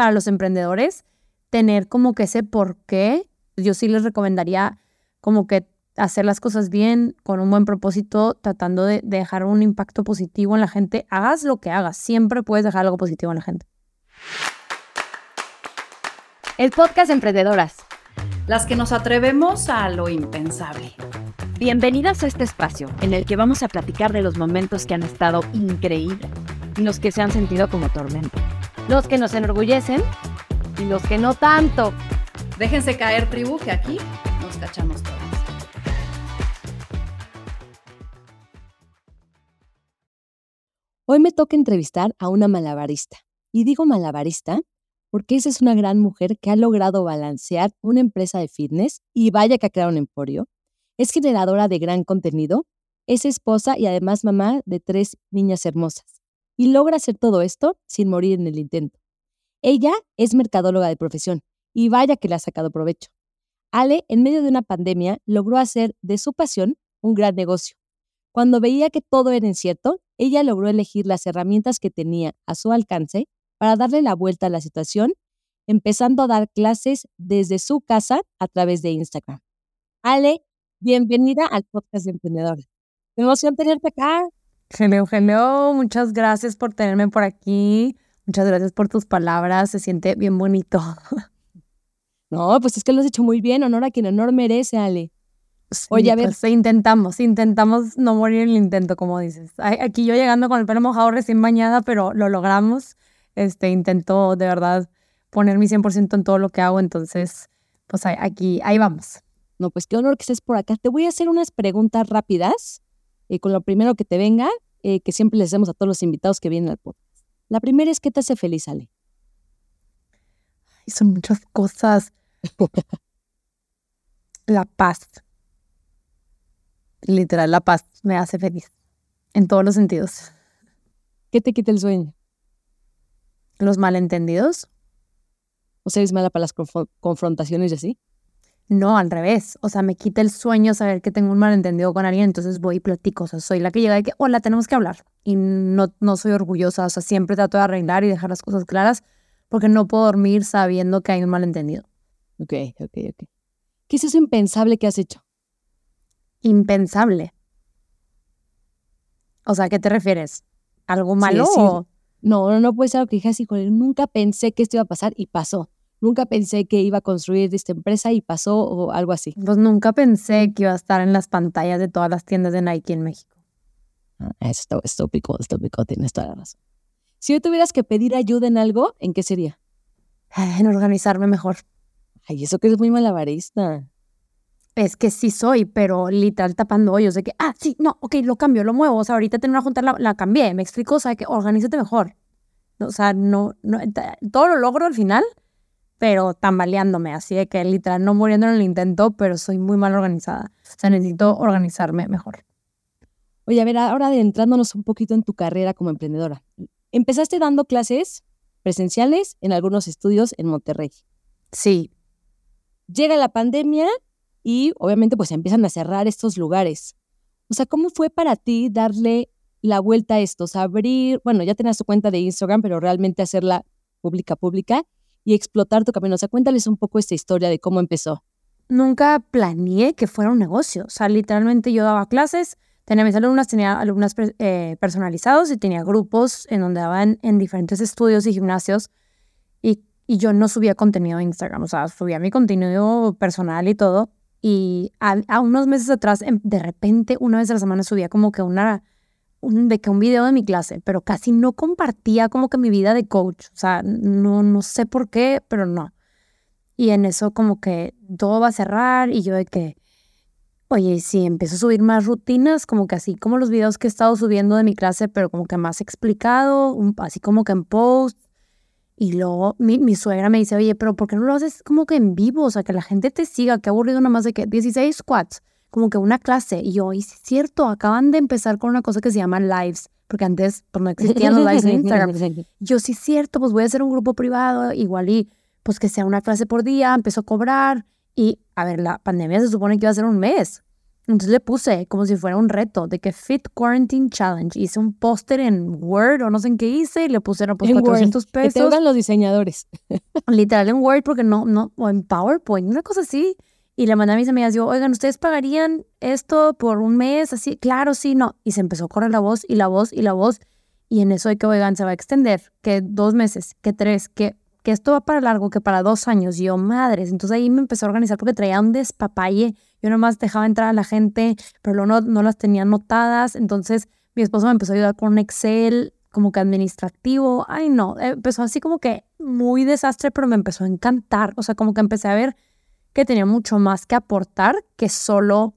para los emprendedores, tener como que ese por qué, yo sí les recomendaría como que hacer las cosas bien, con un buen propósito, tratando de, dejar un impacto positivo en la gente. Hagas lo que hagas, siempre puedes dejar algo positivo en la gente. El podcast Emprendedoras. Las que nos atrevemos a lo impensable. Bienvenidas a este espacio en el que vamos a platicar de los momentos que han estado increíbles y los que se han sentido como tormento. Los que nos enorgullecen y los que no tanto. Déjense caer, tribu, que aquí nos cachamos todas. Hoy me toca entrevistar a una malabarista. Y digo malabarista porque esa es una gran mujer que ha logrado balancear una empresa de fitness y vaya que ha creado un emporio. Es generadora de gran contenido, es esposa y además mamá de tres niñas hermosas. Y logra hacer todo esto sin morir en el intento. Ella es mercadóloga de profesión y vaya que le ha sacado provecho. Ale, en medio de una pandemia, logró hacer de su pasión un gran negocio. Cuando veía que todo era incierto, ella logró elegir las herramientas que tenía a su alcance para darle la vuelta a la situación, empezando a dar clases desde su casa a través de Instagram. Ale, bienvenida al podcast de emociona tenerte acá. Hello, hello. Muchas gracias por tenerme por aquí. Muchas gracias por tus palabras. Se siente bien bonito. No, pues es que lo has hecho muy bien. Honor a quien honor merece, Ale. Oye, a ver. Pues, intentamos, intentamos no morir en el intento, como dices. Aquí yo llegando con el pelo mojado recién bañada, pero lo logramos. Este, intento de verdad poner mi 100% en todo lo que hago, entonces, pues aquí, ahí vamos. No, pues qué honor que estés por acá. Te voy a hacer unas preguntas rápidas, eh, con lo primero que te venga, eh, que siempre les hacemos a todos los invitados que vienen al podcast. La primera es, ¿qué te hace feliz, Ale? Ay, son muchas cosas. la paz. Literal, la paz me hace feliz. En todos los sentidos. ¿Qué te quita el sueño? Los malentendidos. ¿O sea, eres mala para las confrontaciones y así? No, al revés. O sea, me quita el sueño saber que tengo un malentendido con alguien, entonces voy y platico. O sea, soy la que llega de que, hola, tenemos que hablar. Y no, no soy orgullosa. O sea, siempre trato de arreglar y dejar las cosas claras porque no puedo dormir sabiendo que hay un malentendido. Ok, ok, ok. ¿Qué es eso impensable que has hecho? Impensable. O sea, ¿a qué te refieres? ¿Algo malo? No, no, no puede ser algo que dije así, nunca pensé que esto iba a pasar y pasó nunca pensé que iba a construir esta empresa y pasó o algo así. Pues nunca pensé que iba a estar en las pantallas de todas las tiendas de Nike en México. Ah, esto es tópico, es tópico, tienes toda la razón. Si hoy tuvieras que pedir ayuda en algo, ¿en qué sería? En organizarme mejor. Ay, eso que es muy malabarista. Es que sí soy, pero literal tapando hoyos de que, ah, sí, no, ok, lo cambio, lo muevo. O sea, ahorita tengo una junta, la, la cambié. Me explico, o sea, que organízate mejor. O sea, no, no, todo lo logro al final, pero tambaleándome, así de que literal no muriendo en el intento, pero soy muy mal organizada. O sea, necesito organizarme mejor. Oye, a ver, ahora adentrándonos un poquito en tu carrera como emprendedora. Empezaste dando clases presenciales en algunos estudios en Monterrey. Sí. Llega la pandemia y obviamente pues empiezan a cerrar estos lugares. O sea, ¿cómo fue para ti darle la vuelta a esto? O sea, abrir, bueno, ya tenías tu cuenta de Instagram, pero realmente hacerla pública, pública y explotar tu camino. O sea, cuéntales un poco esta historia de cómo empezó. Nunca planeé que fuera un negocio. O sea, literalmente yo daba clases, tenía mis alumnas, tenía alumnas eh, personalizados y tenía grupos en donde daban en diferentes estudios y gimnasios. Y, y yo no subía contenido a Instagram. O sea, subía mi contenido personal y todo. Y a, a unos meses atrás, em, de repente, una vez a la semana subía como que una un, de que un video de mi clase, pero casi no compartía como que mi vida de coach. O sea, no, no sé por qué, pero no. Y en eso como que todo va a cerrar y yo de que, oye, si empiezo a subir más rutinas, como que así como los videos que he estado subiendo de mi clase, pero como que más explicado, así como que en post. Y luego mi, mi, suegra me dice, oye, pero ¿por qué no lo haces como que en vivo? O sea, que la gente te siga, que aburrido nada más de que 16 squats como que una clase. Y yo, y es cierto, acaban de empezar con una cosa que se llama lives, porque antes pues, no existían los lives en Instagram. Yo, sí es cierto, pues voy a hacer un grupo privado, igual y pues que sea una clase por día, empezó a cobrar. Y, a ver, la pandemia se supone que iba a ser un mes. Entonces le puse como si fuera un reto de que Fit Quarantine Challenge. Hice un póster en Word o no sé en qué hice y le puse no, pues, 400 pesos. Que te los diseñadores. Literal en Word porque no, no, o en PowerPoint, una cosa así. Y le mandé a mis amigas, yo, oigan, ¿ustedes pagarían esto por un mes? Así, claro, sí, no. Y se empezó a correr la voz y la voz y la voz. Y en eso hay que, oigan, se va a extender, que dos meses, que tres, que, que esto va para largo, que para dos años. Yo, madres. Entonces ahí me empezó a organizar porque traía un despapalle. Yo nomás dejaba entrar a la gente, pero luego no, no las tenía anotadas. Entonces mi esposo me empezó a ayudar con un Excel como que administrativo. Ay, no, empezó así como que muy desastre, pero me empezó a encantar. O sea, como que empecé a ver que tenía mucho más que aportar que solo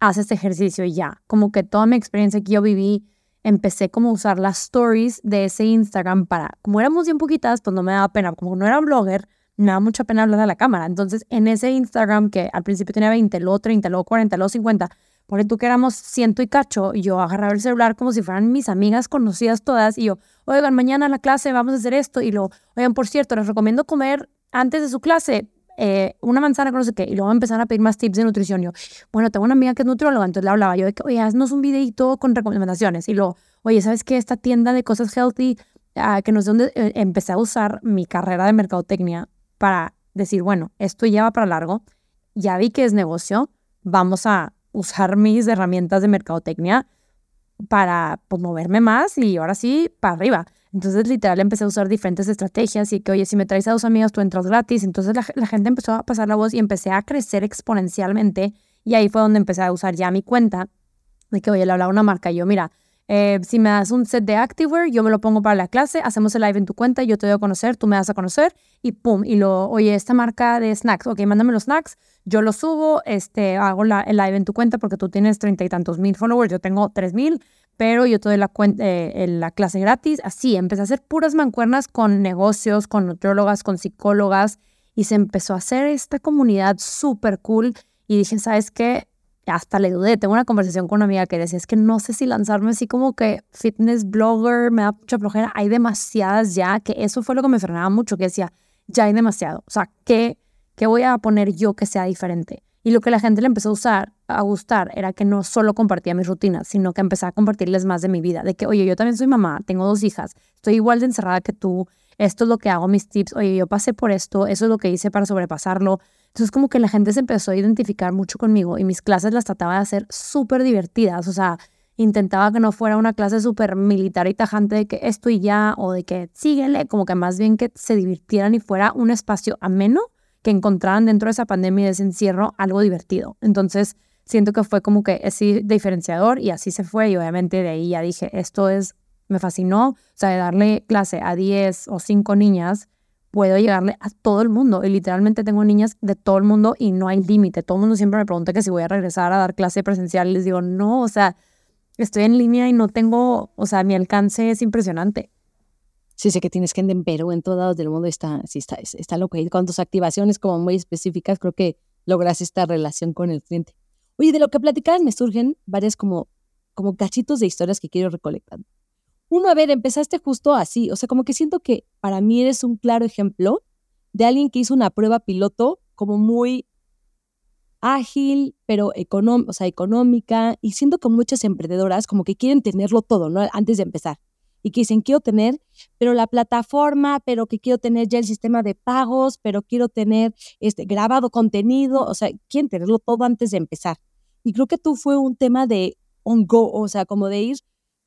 haces este ejercicio y ya. Como que toda mi experiencia que yo viví, empecé como a usar las stories de ese Instagram para, como éramos bien poquitas, pues no me daba pena, como no era blogger, me daba mucha pena hablar a la cámara. Entonces, en ese Instagram que al principio tenía 20, luego 30, luego 40, luego 50, por tú que éramos ciento y cacho, yo agarraba el celular como si fueran mis amigas conocidas todas, y yo, oigan, mañana a la clase vamos a hacer esto, y lo, oigan, por cierto, les recomiendo comer antes de su clase, eh, una manzana con no sé qué, y luego empezaron a pedir más tips de nutrición. Yo, bueno, tengo una amiga que es nutrióloga, entonces le hablaba yo de que, oye, haznos un videito con recomendaciones. Y luego, oye, ¿sabes qué? Esta tienda de cosas healthy, ah, que no sé dónde, eh, empecé a usar mi carrera de mercadotecnia para decir, bueno, esto ya va para largo, ya vi que es negocio, vamos a usar mis herramientas de mercadotecnia para pues, moverme más y ahora sí, para arriba. Entonces, literal, empecé a usar diferentes estrategias y que, oye, si me traes a dos amigos, tú entras gratis. Entonces, la, gente empezó a pasar la voz y empecé a crecer exponencialmente. Y ahí fue donde empecé a usar ya mi cuenta de que, oye, le hablaba una marca. Y yo, mira, eh, si me das un set de Activewear, yo me lo pongo para la clase, hacemos el live en tu cuenta, yo te doy a conocer, tú me das a conocer y pum, y lo, oye, esta marca de snacks, ok, mándame los snacks, yo los subo, este, hago el live en tu cuenta porque tú tienes treinta y tantos mil followers, yo tengo tres mil, pero yo te doy la, eh, la clase gratis. Así, empecé a hacer puras mancuernas con negocios, con nutriólogas, con psicólogas, y se empezó a hacer esta comunidad súper cool. Y dije, ¿sabes qué? Hasta le dudé. Tengo una conversación con una amiga que decía, es que no sé si lanzarme así como que fitness blogger, me da mucha flojera. Hay demasiadas ya, que eso fue lo que me frenaba mucho, que decía, ya hay demasiado. O sea, ¿qué, qué voy a poner yo que sea diferente? Y lo que la gente le empezó a usar, a gustar, era que no solo compartía mis rutinas, sino que empecé a compartirles más de mi vida. De que, oye, yo también soy mamá, tengo dos hijas, estoy igual de encerrada que tú, esto es lo que hago, mis tips, oye, yo pasé por esto, eso es lo que hice para sobrepasarlo. Entonces, como que la gente se empezó a identificar mucho conmigo y mis clases las trataba de hacer súper divertidas. O sea, intentaba que no fuera una clase súper militar y tajante de que esto y ya, o de que síguele, como que más bien que se divirtieran y fuera un espacio ameno que encontraran dentro de esa pandemia y de ese encierro algo divertido. Entonces, siento que fue como que ese diferenciador y así se fue y obviamente de ahí ya dije, esto es, me fascinó, o sea, de darle clase a 10 o 5 niñas, puedo llegarle a todo el mundo y literalmente tengo niñas de todo el mundo y no hay límite. Todo el mundo siempre me pregunta que si voy a regresar a dar clase presencial y les digo, no, o sea, estoy en línea y no tengo, o sea, mi alcance es impresionante sí sé que tienes gente en Perú, en todos lados del mundo está, sí está, está loco. Y con tus activaciones como muy específicas, creo que logras esta relación con el cliente. Oye, de lo que platicabas me surgen varias como, como cachitos de historias que quiero recolectar. Uno, a ver, empezaste justo así, o sea, como que siento que para mí eres un claro ejemplo de alguien que hizo una prueba piloto como muy ágil, pero o sea, económica, y siento que muchas emprendedoras como que quieren tenerlo todo, ¿no? Antes de empezar y que dicen, quiero tener, pero la plataforma, pero que quiero tener ya el sistema de pagos, pero quiero tener este, grabado contenido, o sea, quieren tenerlo todo antes de empezar. Y creo que tú fue un tema de on go, o sea, como de ir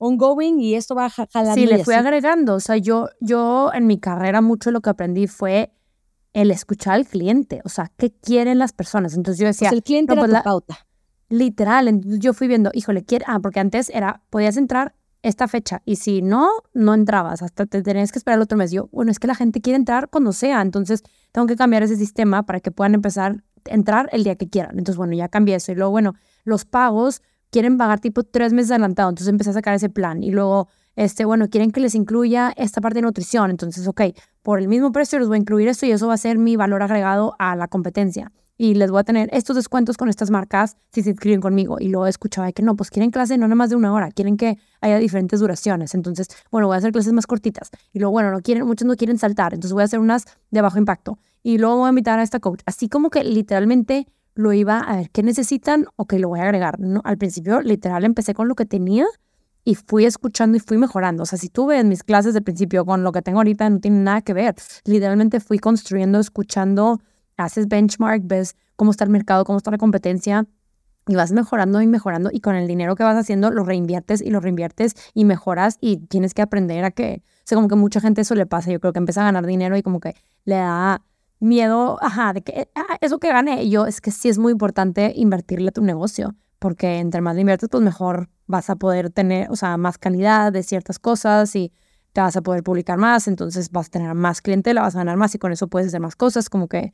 ongoing y esto va jalando. Sí, le fui agregando, o sea, yo, yo en mi carrera mucho lo que aprendí fue el escuchar al cliente, o sea, qué quieren las personas. Entonces yo decía, el cliente era pues pauta. Literal, entonces yo fui viendo, híjole, quiere, ah, porque antes era, podías entrar esta fecha. Y si no, no entrabas, hasta te tenías que esperar el otro mes. Yo, bueno, es que la gente quiere entrar cuando sea, entonces tengo que cambiar ese sistema para que puedan empezar a entrar el día que quieran. Entonces, bueno, ya cambié eso. Y luego, bueno, los pagos quieren pagar tipo tres meses adelantado, entonces empecé a sacar ese plan. Y luego, este, bueno, quieren que les incluya esta parte de nutrición, entonces, ok, por el mismo precio les voy a incluir esto y eso va a ser mi valor agregado a la competencia y les voy a tener estos descuentos con estas marcas si se inscriben conmigo. Y luego escuchaba que no, pues quieren clase no nada más de una hora, quieren que haya diferentes duraciones. Entonces, bueno, voy a hacer clases más cortitas. Y luego, bueno, no quieren, muchos no quieren saltar, entonces voy a hacer unas de bajo impacto. Y luego voy a invitar a esta coach. Así como que literalmente lo iba a ver qué necesitan o qué lo voy a agregar. ¿no? Al principio, literal, empecé con lo que tenía y fui escuchando y fui mejorando. O sea, si tú ves mis clases del principio con lo que tengo ahorita, no tiene nada que ver. Literalmente fui construyendo, escuchando, haces benchmark, ves cómo está el mercado, cómo está la competencia y vas mejorando y mejorando y con el dinero que vas haciendo lo reinviertes y lo reinviertes y mejoras y tienes que aprender a que, o sea, como que mucha gente eso le pasa, yo creo que empieza a ganar dinero y como que le da miedo, ajá, de que ah, eso que gane, yo es que sí es muy importante invertirle a tu negocio, porque entre más le inviertes, pues mejor vas a poder tener, o sea, más calidad de ciertas cosas y te vas a poder publicar más, entonces vas a tener más clientela, vas a ganar más y con eso puedes hacer más cosas, como que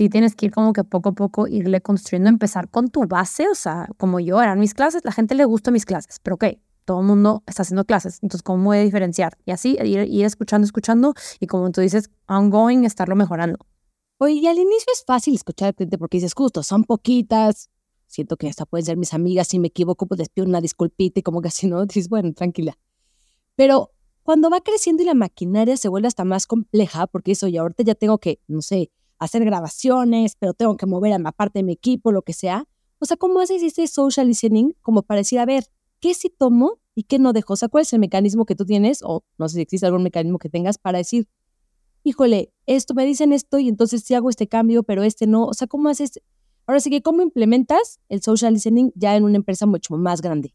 sí tienes que ir como que poco a poco irle construyendo, empezar con tu base, o sea, como yo eran mis clases, la gente le gusta mis clases, pero ok, todo el mundo está haciendo clases, entonces ¿cómo voy a diferenciar? Y así ir, ir escuchando, escuchando y como tú dices, ongoing, estarlo mejorando. Oye, al inicio es fácil escuchar porque dices, justo, son poquitas, siento que hasta pueden ser mis amigas, si me equivoco, pues les pido una disculpita y como que así, ¿no? Dices, bueno, tranquila. Pero cuando va creciendo y la maquinaria se vuelve hasta más compleja, porque eso, y ahorita ya tengo que, no sé, hacer grabaciones, pero tengo que mover a la parte de mi equipo, lo que sea. O sea, ¿cómo haces ese social listening como para decir, a ver, ¿qué sí tomo y qué no dejo? O sea, ¿cuál es el mecanismo que tú tienes? O no sé si existe algún mecanismo que tengas para decir, híjole, esto me dicen esto y entonces sí hago este cambio, pero este no. O sea, ¿cómo haces? Ahora sí que, ¿cómo implementas el social listening ya en una empresa mucho más grande?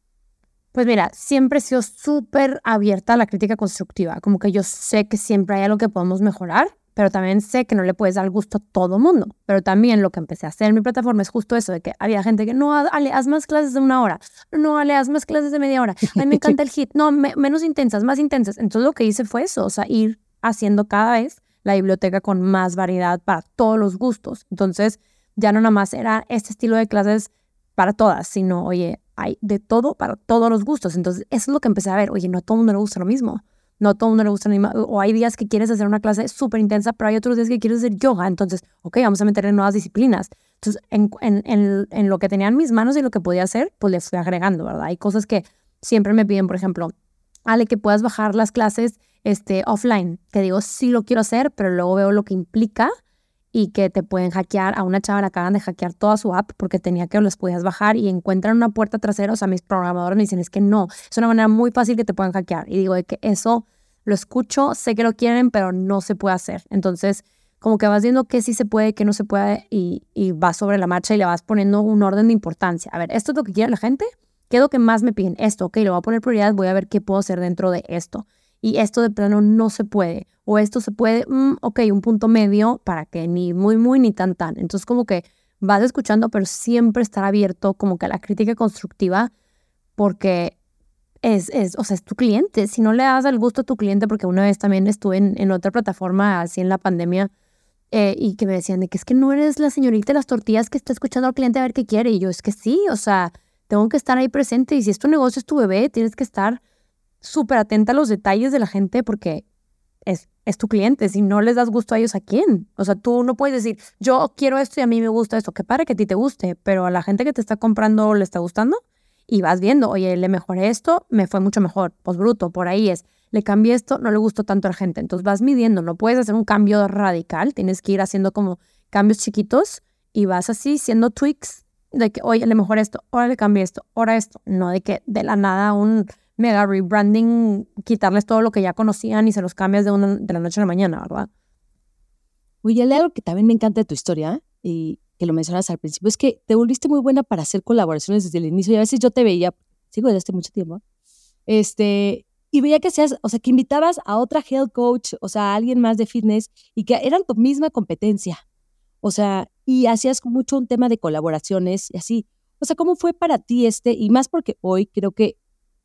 Pues mira, siempre he sido súper abierta a la crítica constructiva. Como que yo sé que siempre hay algo que podemos mejorar, pero también sé que no le puedes dar gusto a todo mundo. Pero también lo que empecé a hacer en mi plataforma es justo eso, de que había gente que, no, Ale, haz más clases de una hora. No, Ale, haz más clases de media hora. A mí me encanta el hit. No, menos intensas, más intensas. Entonces lo que hice fue eso, o sea, ir haciendo cada vez la biblioteca con más variedad para todos los gustos. Entonces, ya no nada más era este estilo de clases para todas, sino, oye, hay de todo para todos los gustos. Entonces, eso es lo que empecé a ver. Oye, no a todo el mundo le gusta lo mismo. No todo el mundo le gusta lo mismo. O hay días que quieres hacer una clase súper intensa, pero hay otros días que quieres hacer yoga. Entonces, ok, vamos a meterle nuevas disciplinas. Entonces, en, en, en, en lo que tenía en mis manos y lo que podía hacer, pues le fui agregando, ¿verdad? Hay cosas que siempre me piden, por ejemplo, Ale, que puedas bajar las clases este, offline, que digo, sí lo quiero hacer, pero luego veo lo que implica y que te pueden hackear. A una chava le acaban de hackear toda su app porque tenía que los podías bajar y encuentran una puerta trasera. O sea, mis programadores me dicen, es que no, es una manera muy fácil que te puedan hackear. Y digo, que eso lo escucho, sé que lo quieren, pero no se puede hacer. Entonces, como que vas viendo qué sí se puede, qué no se puede y, y vas sobre la marcha y le vas poniendo un orden de importancia. A ver, esto es lo que quiere la gente. ¿Qué es lo que más me piden? Esto, ok, le voy a poner prioridad, voy a ver qué puedo hacer dentro de esto y esto de plano no se puede, o esto se puede, mm, ok, un punto medio para que ni muy, muy, ni tan, tan. Entonces como que vas escuchando, pero siempre estar abierto como que a la crítica constructiva, porque es, es, o sea, es tu cliente. Si no le das el gusto a tu cliente, porque una vez también estuve en, en otra plataforma así en la pandemia, eh, y que me decían de que es que no eres la señorita de las tortillas que está escuchando al cliente a ver qué quiere. Y yo, es que sí, o sea, tengo que estar ahí presente. Y si es tu negocio, es tu bebé, tienes que estar súper atenta a los detalles de la gente porque es, es tu cliente. Si no les das gusto a ellos, ¿a quién? O sea, tú no puedes decir, yo quiero esto y a mí me gusta esto. Que para que a ti te guste, pero a la gente que te está comprando le está gustando y vas viendo, oye, le mejoré esto, me fue mucho mejor. Pues bruto, por ahí es. Le cambié esto, no le gustó tanto a la gente. Entonces vas midiendo, no puedes hacer un cambio radical, tienes que ir haciendo como cambios chiquitos y vas así siendo tweaks de que, oye, le mejoré esto, ahora le cambié esto, ahora esto. No de que de la nada un mega rebranding, quitarles todo lo que ya conocían y se los cambias de, una, de la noche a la mañana, ¿verdad? Oye, algo que también me encanta de tu historia y que lo mencionas al principio es que te volviste muy buena para hacer colaboraciones desde el inicio y a veces yo te veía, sigo desde hace mucho tiempo, este, y veía que seas, o sea, que invitabas a otra health coach, o sea, a alguien más de fitness y que eran tu misma competencia. O sea, y hacías mucho un tema de colaboraciones y así. O sea, ¿cómo fue para ti este? Y más porque hoy creo que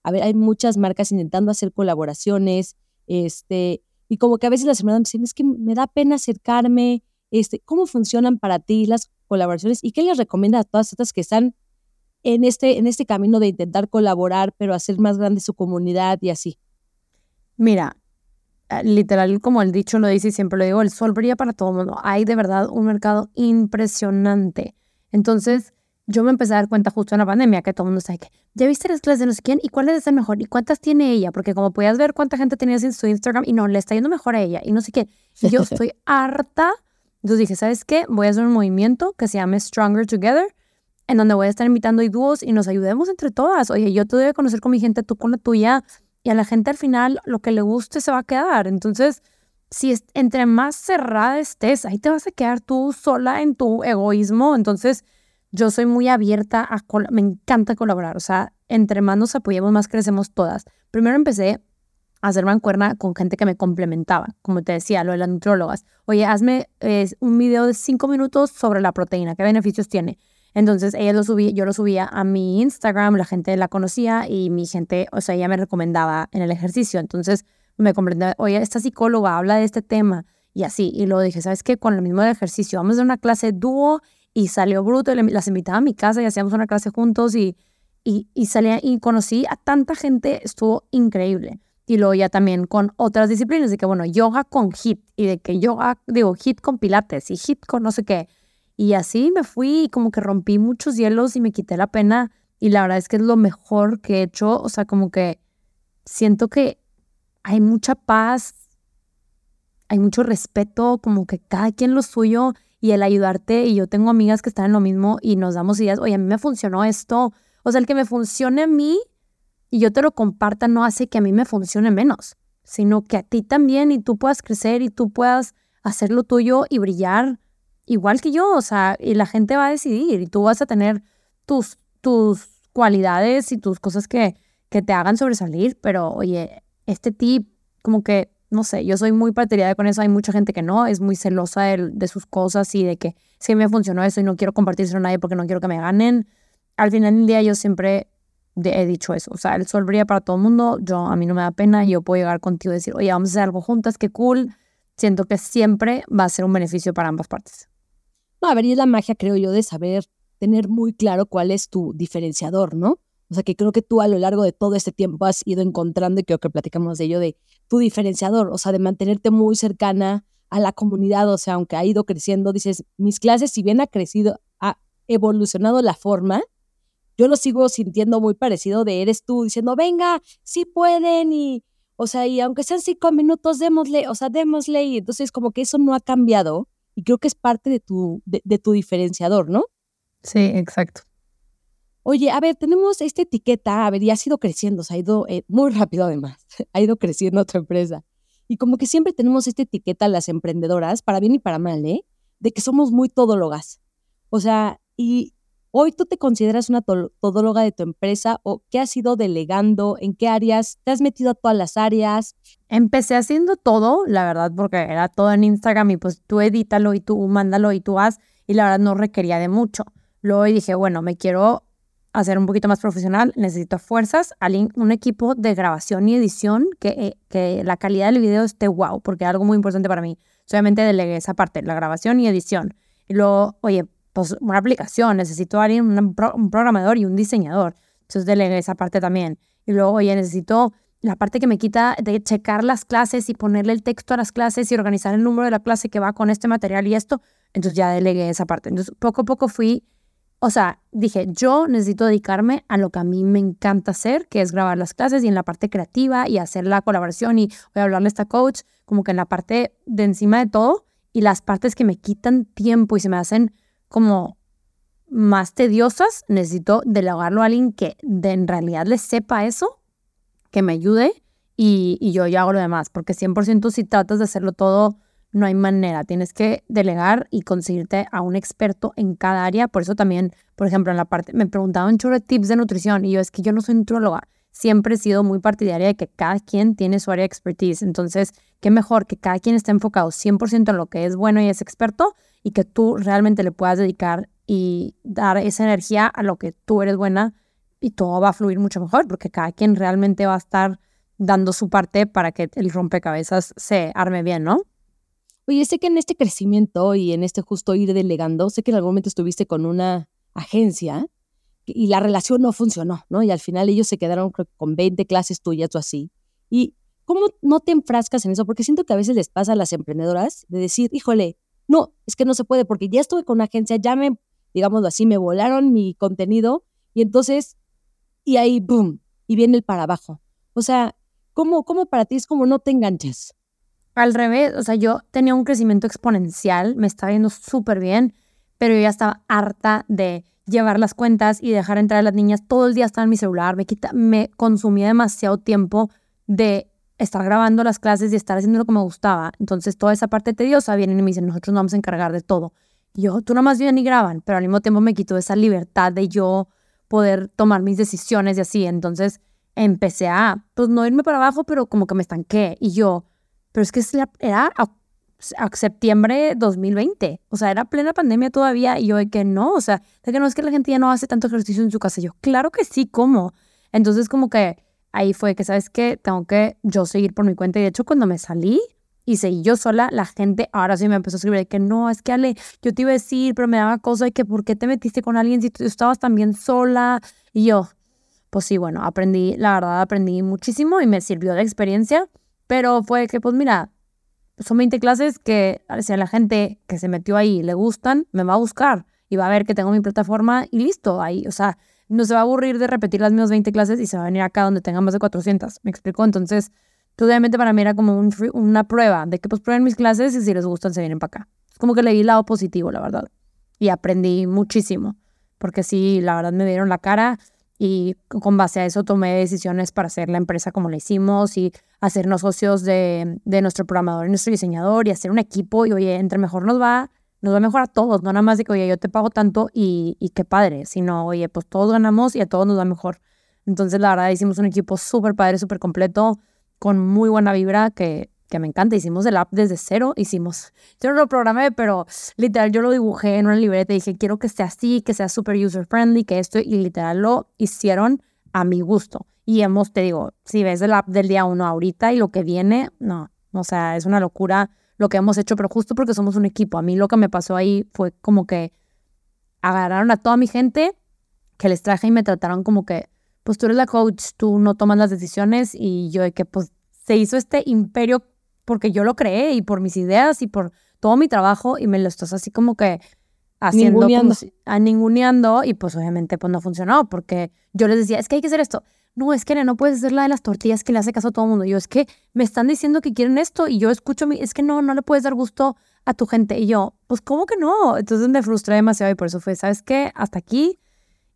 a ver, hay muchas marcas intentando hacer colaboraciones, este, y como que a veces las hermanas me dicen, es que me da pena acercarme, este, ¿cómo funcionan para ti las colaboraciones y qué les recomienda a todas estas que están en este, en este camino de intentar colaborar, pero hacer más grande su comunidad y así? Mira, eh, literal, como el dicho lo dice y siempre lo digo, el sol brilla para todo el mundo. Hay de verdad un mercado impresionante. Entonces, yo me empecé a dar cuenta justo en la pandemia que todo el mundo sabe que ya viste las clases de no sé quién y cuál es el mejor y cuántas tiene ella, porque como podías ver cuánta gente tenías en su Instagram y no, le está yendo mejor a ella y no sé qué. Y yo estoy harta Entonces dije, ¿sabes qué? Voy a hacer un movimiento que se llame Stronger Together, en donde voy a estar invitando a dúos y nos ayudemos entre todas. Oye, yo te doy a conocer con mi gente, tú con la tuya, y a la gente al final lo que le guste se va a quedar. Entonces, si es, entre más cerrada estés, ahí te vas a quedar tú sola en tu egoísmo. Entonces, yo soy muy abierta a, me encanta colaborar. O sea, entre más nos apoyemos, más crecemos todas. Primero empecé a hacer mancuerna con gente que me complementaba, como te decía, lo de las nutrólogas. Oye, hazme un video de cinco minutos sobre la proteína, qué beneficios tiene. Entonces ella lo subía, yo lo subía a mi Instagram, la gente la conocía y mi gente, o sea, ella me recomendaba en el ejercicio. Entonces me comprendía, oye, esta psicóloga habla de este tema y así. Y luego dije, ¿sabes qué? Con lo mismo del ejercicio, vamos a hacer una clase dúo y salió bruto. Y las invitaba a mi casa y hacíamos una clase juntos y, y, y salía y conocí a tanta gente, estuvo increíble. Y luego ya también con otras disciplinas, de que bueno, yoga con hit y de que yoga, digo, hit con pilates y hit con no sé qué. Y así me fui y como que rompí muchos hielos y me quité la pena. Y la verdad es que es lo mejor que he hecho. O sea, como que siento que hay mucha paz, hay mucho respeto, como que cada quien lo suyo y el ayudarte. Y yo tengo amigas que están en lo mismo y nos damos ideas. Oye, a mí me funcionó esto. O sea, el que me funcione a mí y yo te lo comparta no hace que a mí me funcione menos, sino que a ti también y tú puedas crecer y tú puedas hacer lo tuyo y brillar igual que yo, o sea, y la gente va a decidir y tú vas a tener tus, tus cualidades y tus cosas que, que te hagan sobresalir, pero oye, este tip, como que, no sé, yo soy muy partidaria con eso, hay mucha gente que no, es muy celosa de, sus cosas y de que si me funcionó eso y no quiero compartírselo a nadie porque no quiero que me ganen. Al final del día yo siempre he dicho eso, o sea, el sol brilla para todo el mundo, yo a mí no me da pena, yo puedo llegar contigo y decir, oye, vamos a hacer algo juntas, qué cool, siento que siempre va a ser un beneficio para ambas partes. No, a ver, y es la magia, creo yo, de saber tener muy claro cuál es tu diferenciador, ¿no? O sea, que creo que tú a lo largo de todo este tiempo has ido encontrando, y creo que platicamos de ello, de tu diferenciador, o sea, de mantenerte muy cercana a la comunidad, o sea, aunque ha ido creciendo, dices, mis clases, si bien ha crecido, ha evolucionado la forma, yo lo sigo sintiendo muy parecido de eres tú diciendo, venga, sí pueden, y, o sea, y aunque sean cinco minutos, démosle, o sea, démosle, y entonces como que eso no ha cambiado, y creo que es parte de tu, de, tu diferenciador, ¿no? Sí, exacto. Oye, a ver, tenemos esta etiqueta, a ver, y ha ido creciendo, se ha ido eh, muy rápido además, ha ido creciendo tu empresa. Y como que siempre tenemos esta etiqueta las emprendedoras, para bien y para mal, ¿eh? De que somos muy todólogas. O sea, y hoy tú te consideras una todóloga de tu empresa o qué has ido delegando, en qué áreas, te has metido a todas las áreas. Empecé haciendo todo, la verdad, porque era todo en Instagram y pues tú edítalo y tú mándalo y tú haz y la verdad no requería de mucho. Luego dije, bueno, me quiero hacer un poquito más profesional, necesito fuerzas, un equipo de grabación y edición que, eh, que la calidad del video esté wow, porque es algo muy importante para mí. Solamente delegué esa parte, la grabación y edición. Y luego, oye, pues una aplicación, necesito alguien, un, programador y un diseñador. Entonces delegué esa parte también. Y luego, oye, necesito la parte que me quita de checar las clases y ponerle el texto a las clases y organizar el número de la clase que va con este material y esto. Entonces ya delegué esa parte. Entonces poco a poco fui, o sea, dije, yo necesito dedicarme a lo que a mí me encanta hacer, que es grabar las clases y en la parte creativa y hacer la colaboración y voy a hablarle a esta coach, como que en la parte de encima de todo y las partes que me quitan tiempo y se me hacen como más tediosas, necesito delegarlo a alguien que de, en realidad le sepa eso, que me ayude y, y yo ya hago lo demás, porque 100% si tratas de hacerlo todo, no hay manera, tienes que delegar y conseguirte a un experto en cada área, por eso también, por ejemplo, en la parte, me preguntaban chorro tips de nutrición y yo es que yo no soy nutrióloga, siempre he sido muy partidaria de que cada quien tiene su área de expertise, entonces, qué mejor que cada quien esté enfocado 100% en lo que es bueno y es experto y que tú realmente le puedas dedicar y dar esa energía a lo que tú eres buena y todo va a fluir mucho mejor porque cada quien realmente va a estar dando su parte para que el rompecabezas se arme bien, ¿no? Oye, sé que en este crecimiento y en este justo ir delegando, sé que en algún momento estuviste con una agencia y la relación no funcionó, ¿no? Y al final ellos se quedaron con 20 clases tuyas o así. ¿Y cómo no te enfrascas en eso? Porque siento que a veces les pasa a las emprendedoras de decir, híjole, no, es que no se puede porque ya estuve con una agencia, ya me, digámoslo así, me volaron mi contenido y entonces, y ahí, boom, y viene el para abajo. O sea, ¿cómo, cómo para ti es como no te enganches? Al revés, o sea, yo tenía un crecimiento exponencial, me estaba yendo súper bien, pero yo ya estaba harta de llevar las cuentas y dejar entrar a las niñas. Todo el día estaba en mi celular, me, quita, me consumía demasiado tiempo de estar grabando las clases y estar haciendo lo que me gustaba. Entonces, toda esa parte tediosa vienen y me dicen, nosotros nos vamos a encargar de todo. Y yo, tú nomás vienen y graban, pero al mismo tiempo me quitó esa libertad de yo poder tomar mis decisiones y así. Entonces, empecé a, pues no irme para abajo, pero como que me estanqué. Y yo, pero es que era a, septiembre 2020, o sea, era plena pandemia todavía. Y yo de que no, o sea, de que no es que la gente ya no hace tanto ejercicio en su casa. yo, claro que sí, ¿cómo? Entonces, como que ahí fue que, ¿sabes qué? Tengo que yo seguir por mi cuenta. Y de hecho, cuando me salí y seguí yo sola, la gente ahora sí me empezó a escribir de que no, es que Ale, yo te iba a decir, pero me daba cosa de que ¿por qué te metiste con alguien si tú estabas también sola? Y yo, pues sí, bueno, aprendí, la verdad, aprendí muchísimo y me sirvió de experiencia, pero fue que, pues mira, son 20 clases que si a la gente que se metió ahí le gustan, me va a buscar y va a ver que tengo mi plataforma y listo, ahí, o sea, no se va a aburrir de repetir las mismas 20 clases y se va a venir acá donde tenga más de 400, me explico, entonces, obviamente para mí era como un una prueba de que pues prueben mis clases y si les gustan se vienen para acá. Es como que le di lado positivo, la verdad, y aprendí muchísimo, porque sí, la verdad me dieron la cara y con base a eso tomé decisiones para hacer la empresa como la hicimos y hacernos socios de, de, nuestro programador y nuestro diseñador y hacer un equipo y oye, entre mejor nos va, nos va mejor a todos, no nada más de que oye, yo te pago tanto y, y qué padre, sino oye, pues todos ganamos y a todos nos va mejor. Entonces la verdad hicimos un equipo súper padre, súper completo, con muy buena vibra que que me encanta. Hicimos el app desde cero, hicimos, yo no lo programé, pero literal yo lo dibujé en una libreta y dije, quiero que sea así, que sea super user friendly, que esto, y literal lo hicieron a mi gusto. Y hemos, te digo, si ves el app del día uno ahorita y lo que viene, no, o sea, es una locura lo que hemos hecho, pero justo porque somos un equipo. A mí lo que me pasó ahí fue como que agarraron a toda mi gente que les traje y me trataron como que, pues tú eres la coach, tú no tomas las decisiones y yo de que pues se hizo este imperio porque yo lo creé y por mis ideas y por todo mi trabajo y me lo estás así como que haciendo a ninguneando y pues obviamente pues no funcionó porque yo les decía, es que hay que hacer esto. No, es que no puedes hacer la de las tortillas que le hace caso a todo el mundo. Yo, es que me están diciendo que quieren esto y yo escucho, mi, es que no, no le puedes dar gusto a tu gente. Y yo, pues, ¿cómo que no? Entonces me frustré demasiado y por eso fue, ¿sabes qué? Hasta aquí,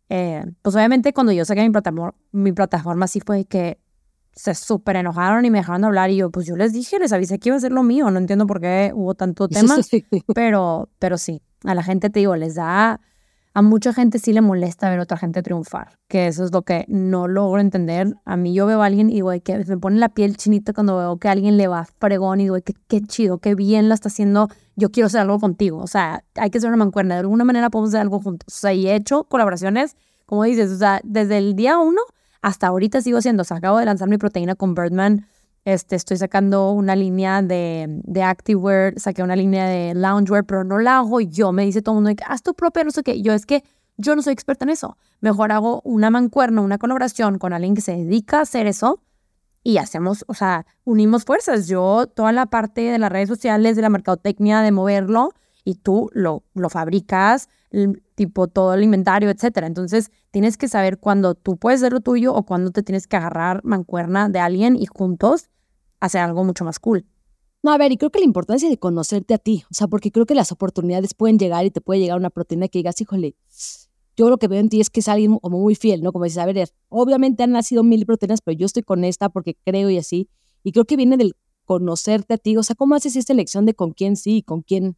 eh, pues obviamente cuando yo saqué mi plataforma, mi plataforma sí fue que se súper enojaron y me dejaron de hablar y yo, pues yo les dije, les avisé que iba a ser lo mío, no entiendo por qué hubo tanto tema, pero, pero sí, a la gente te digo, les da, a mucha gente sí le molesta ver a otra gente triunfar, que eso es lo que no logro entender. A mí yo veo a alguien y digo, que me pone la piel chinita cuando veo que alguien le va fregón y digo, que qué chido, qué bien la está haciendo, yo quiero hacer algo contigo, o sea, hay que ser una mancuerna, de alguna manera podemos hacer algo juntos, o sea, y he hecho colaboraciones, como dices, o sea, desde el día uno hasta ahorita sigo haciendo, o sea, acabo de lanzar mi proteína con Birdman. Este, estoy sacando una línea de, de activewear, saqué una línea de loungewear, pero no la hago yo. Me dice todo el mundo, haz tu propia, no sé qué. Yo es que yo no soy experta en eso. Mejor hago una mancuerna, una colaboración con alguien que se dedica a hacer eso y hacemos, o sea, unimos fuerzas. Yo, toda la parte de las redes sociales, de la mercadotecnia, de moverlo, y tú lo, lo fabricas, tipo todo el inventario, etcétera. Entonces, tienes que saber cuándo tú puedes ser lo tuyo o cuándo te tienes que agarrar mancuerna de alguien y juntos hacer algo mucho más cool. No, a ver, y creo que la importancia de conocerte a ti, o sea, porque creo que las oportunidades pueden llegar y te puede llegar una proteína que digas, híjole, yo lo que veo en ti es que es alguien como muy fiel, ¿no? Como dices, a ver, obviamente han nacido mil proteínas, pero yo estoy con esta porque creo y así. Y creo que viene del conocerte a ti, o sea, ¿cómo haces esta elección de con quién sí y con quién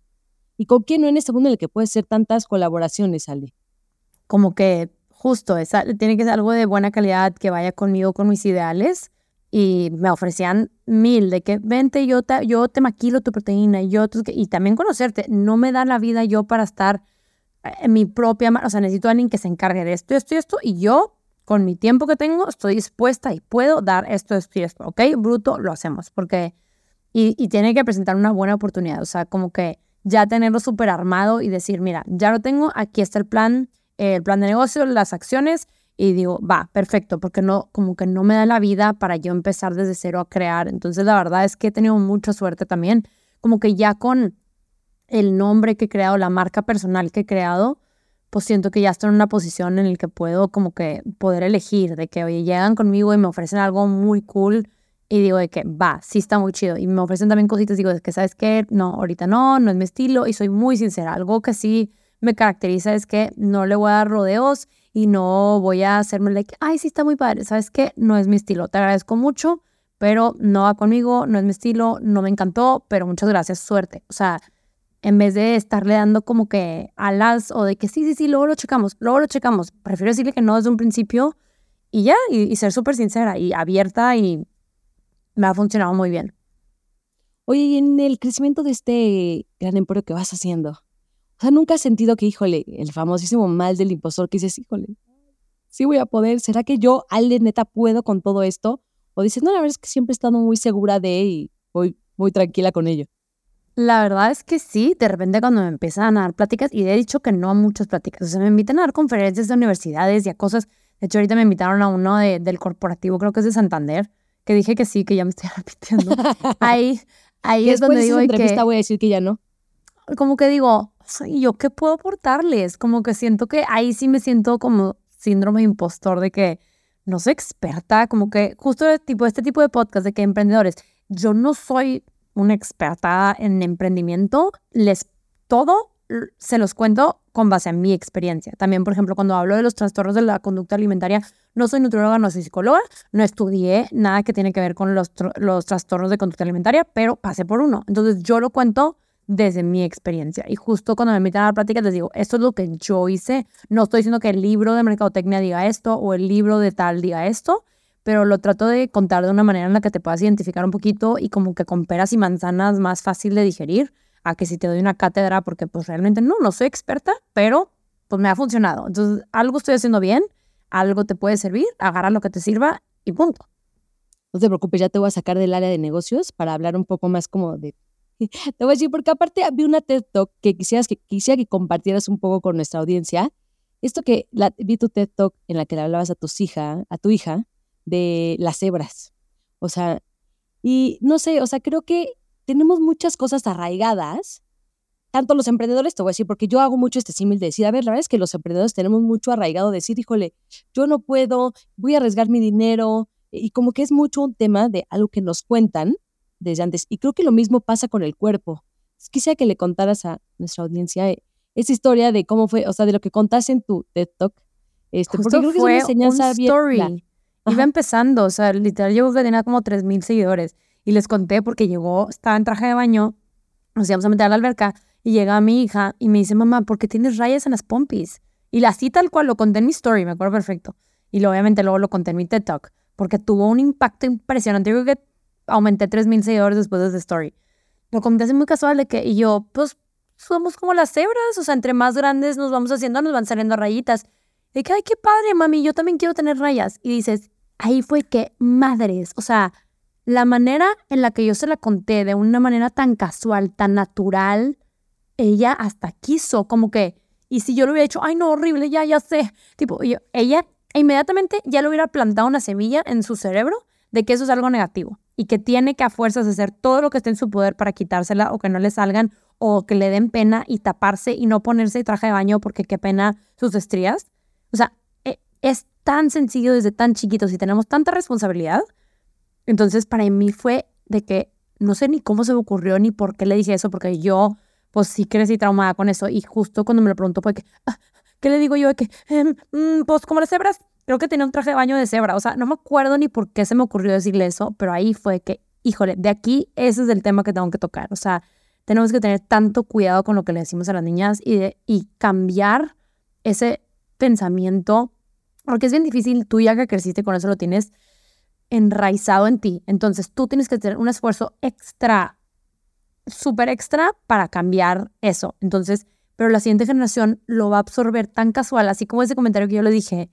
¿Y con quién no en este mundo en el que puede ser tantas colaboraciones, Ale? Como que justo, esa, tiene que ser algo de buena calidad que vaya conmigo, con mis ideales. Y me ofrecían mil de que vente, yo te, yo te maquilo tu proteína yo y también conocerte. No me da la vida yo para estar en mi propia, o sea, necesito a alguien que se encargue de esto, esto y esto. Y yo, con mi tiempo que tengo, estoy dispuesta y puedo dar esto, esto y esto. ¿Ok? Bruto, lo hacemos. Porque, y, y tiene que presentar una buena oportunidad. O sea, como que ya tenerlo súper armado y decir, mira, ya lo tengo, aquí está el plan, el plan de negocio, las acciones, y digo, va, perfecto, porque no, como que no me da la vida para yo empezar desde cero a crear. Entonces, la verdad es que he tenido mucha suerte también, como que ya con el nombre que he creado, la marca personal que he creado, pues siento que ya estoy en una posición en la que puedo como que poder elegir, de que, oye, llegan conmigo y me ofrecen algo muy cool y digo de que va, sí está muy chido. Y me ofrecen también cositas, digo de que, ¿sabes qué? No, ahorita no, no es mi estilo y soy muy sincera. Algo que sí me caracteriza es que no le voy a dar rodeos y no voy a hacerme like, ay, sí está muy padre. ¿Sabes qué? No es mi estilo. Te agradezco mucho, pero no va conmigo, no es mi estilo, no me encantó, pero muchas gracias, suerte. O sea, en vez de estarle dando como que alas o de que sí, sí, sí, luego lo checamos, luego lo checamos. Prefiero decirle que no desde un principio y ya, y, ser súper sincera y abierta y me ha funcionado muy bien. Oye, y en el crecimiento de este gran emporio que vas haciendo, o sea, nunca has sentido que, híjole, el famosísimo mal del impostor que dices, híjole, sí voy a poder, ¿será que yo, Ale, neta, puedo con todo esto? O dices, no, la verdad es que siempre he estado muy segura de y voy muy tranquila con ello. La verdad es que sí, de repente cuando me empiezan a dar pláticas, y he dicho que no a muchas pláticas, o sea, me invitan a dar conferencias de universidades y a cosas, de hecho ahorita me invitaron a uno de, del corporativo, creo que es de Santander, que dije que sí, que ya me estoy repitiendo. ahí ahí es donde digo que... voy a decir que ya no. Como que digo, ¿y yo qué puedo aportarles? Como que siento que ahí sí me siento como síndrome de impostor de que no soy experta, como que justo tipo, este tipo de podcast de que emprendedores, yo no soy una experta en emprendimiento, les todo se los cuento con base en mi experiencia. También, por ejemplo, cuando hablo de los trastornos de la conducta alimentaria, no soy nutrióloga, no soy psicóloga, no estudié nada que tiene que ver con los, los trastornos de conducta alimentaria, pero pasé por uno. Entonces, yo lo cuento desde mi experiencia. Y justo cuando me invitan a dar pláticas, les digo, esto es lo que yo hice. No estoy diciendo que el libro de mercadotecnia diga esto o el libro de tal diga esto pero lo trato de contar de una manera en la que te puedas identificar un poquito y como que con peras y manzanas más fácil de digerir a que si te doy una cátedra, porque pues realmente no, no soy experta, pero pues me ha funcionado. Entonces, algo estoy haciendo bien, algo te puede servir, agarra lo que te sirva y punto. No te preocupes, ya te voy a sacar del área de negocios para hablar un poco más como de... Te voy a decir, porque aparte vi una TED Talk que quisieras que quisiera que compartieras un poco con nuestra audiencia. Esto que la, vi tu TED Talk en la que le hablabas a tus hija, a tu hija, de las cebras. O sea, y no sé, o sea, creo que tenemos muchas cosas arraigadas, tanto los emprendedores, te voy a decir, porque yo hago mucho este símil de decir, a ver, la verdad es que los emprendedores tenemos mucho arraigado de decir, híjole, yo no puedo, voy a arriesgar mi dinero, y como que es mucho un tema de algo que nos cuentan desde antes. Y creo que lo mismo pasa con el cuerpo. Quisiera que le contaras a nuestra audiencia eh, esa historia de cómo fue, o sea, de lo que contaste en tu TED Talk. Este, porque creo que fue es una enseñanza un story. Iba empezando, o sea, literal llegó que tenía como 3.000 seguidores. Y les conté porque llegó, estaba en traje de baño, nos íbamos a meter a la alberca y llega mi hija y me dice, mamá, ¿por qué tienes rayas en las pompis? Y la cita tal cual lo conté en mi story, me acuerdo perfecto. Y lo, obviamente luego lo conté en mi TED Talk, porque tuvo un impacto impresionante. Yo creo que aumenté 3.000 seguidores después de esa story. Lo conté así muy casual de que, y yo, pues, somos como las cebras, o sea, entre más grandes nos vamos haciendo, nos van saliendo rayitas. Y que, ay, qué padre, mami, yo también quiero tener rayas. Y dices, ahí fue que, madres, o sea, la manera en la que yo se la conté de una manera tan casual, tan natural, ella hasta quiso, como que, y si yo lo hubiera dicho, ay, no, horrible, ya, ya sé, tipo, ella inmediatamente ya le hubiera plantado una semilla en su cerebro de que eso es algo negativo y que tiene que a fuerzas hacer todo lo que esté en su poder para quitársela o que no le salgan o que le den pena y taparse y no ponerse traje de baño porque qué pena sus estrías. O sea, e, es tan sencillo desde tan chiquitos y tenemos tanta responsabilidad. Entonces, para mí fue de que no sé ni cómo se me ocurrió ni por qué le dije eso, porque yo, pues sí crecí traumada con eso. Y justo cuando me lo preguntó fue que, ah, ¿qué le digo yo? De que, em, mm, pues como las cebras, creo que tenía un traje de baño de cebra. O sea, no me acuerdo ni por qué se me ocurrió decirle eso, pero ahí fue que, híjole, de aquí ese es el tema que tengo que tocar. O sea, tenemos que tener tanto cuidado con lo que le decimos a las niñas y, de, y cambiar ese pensamiento porque es bien difícil, tú ya que creciste con eso lo tienes enraizado en ti. Entonces tú tienes que tener un esfuerzo extra, súper extra para cambiar eso. Entonces, pero la siguiente generación lo va a absorber tan casual, así como ese comentario que yo le dije,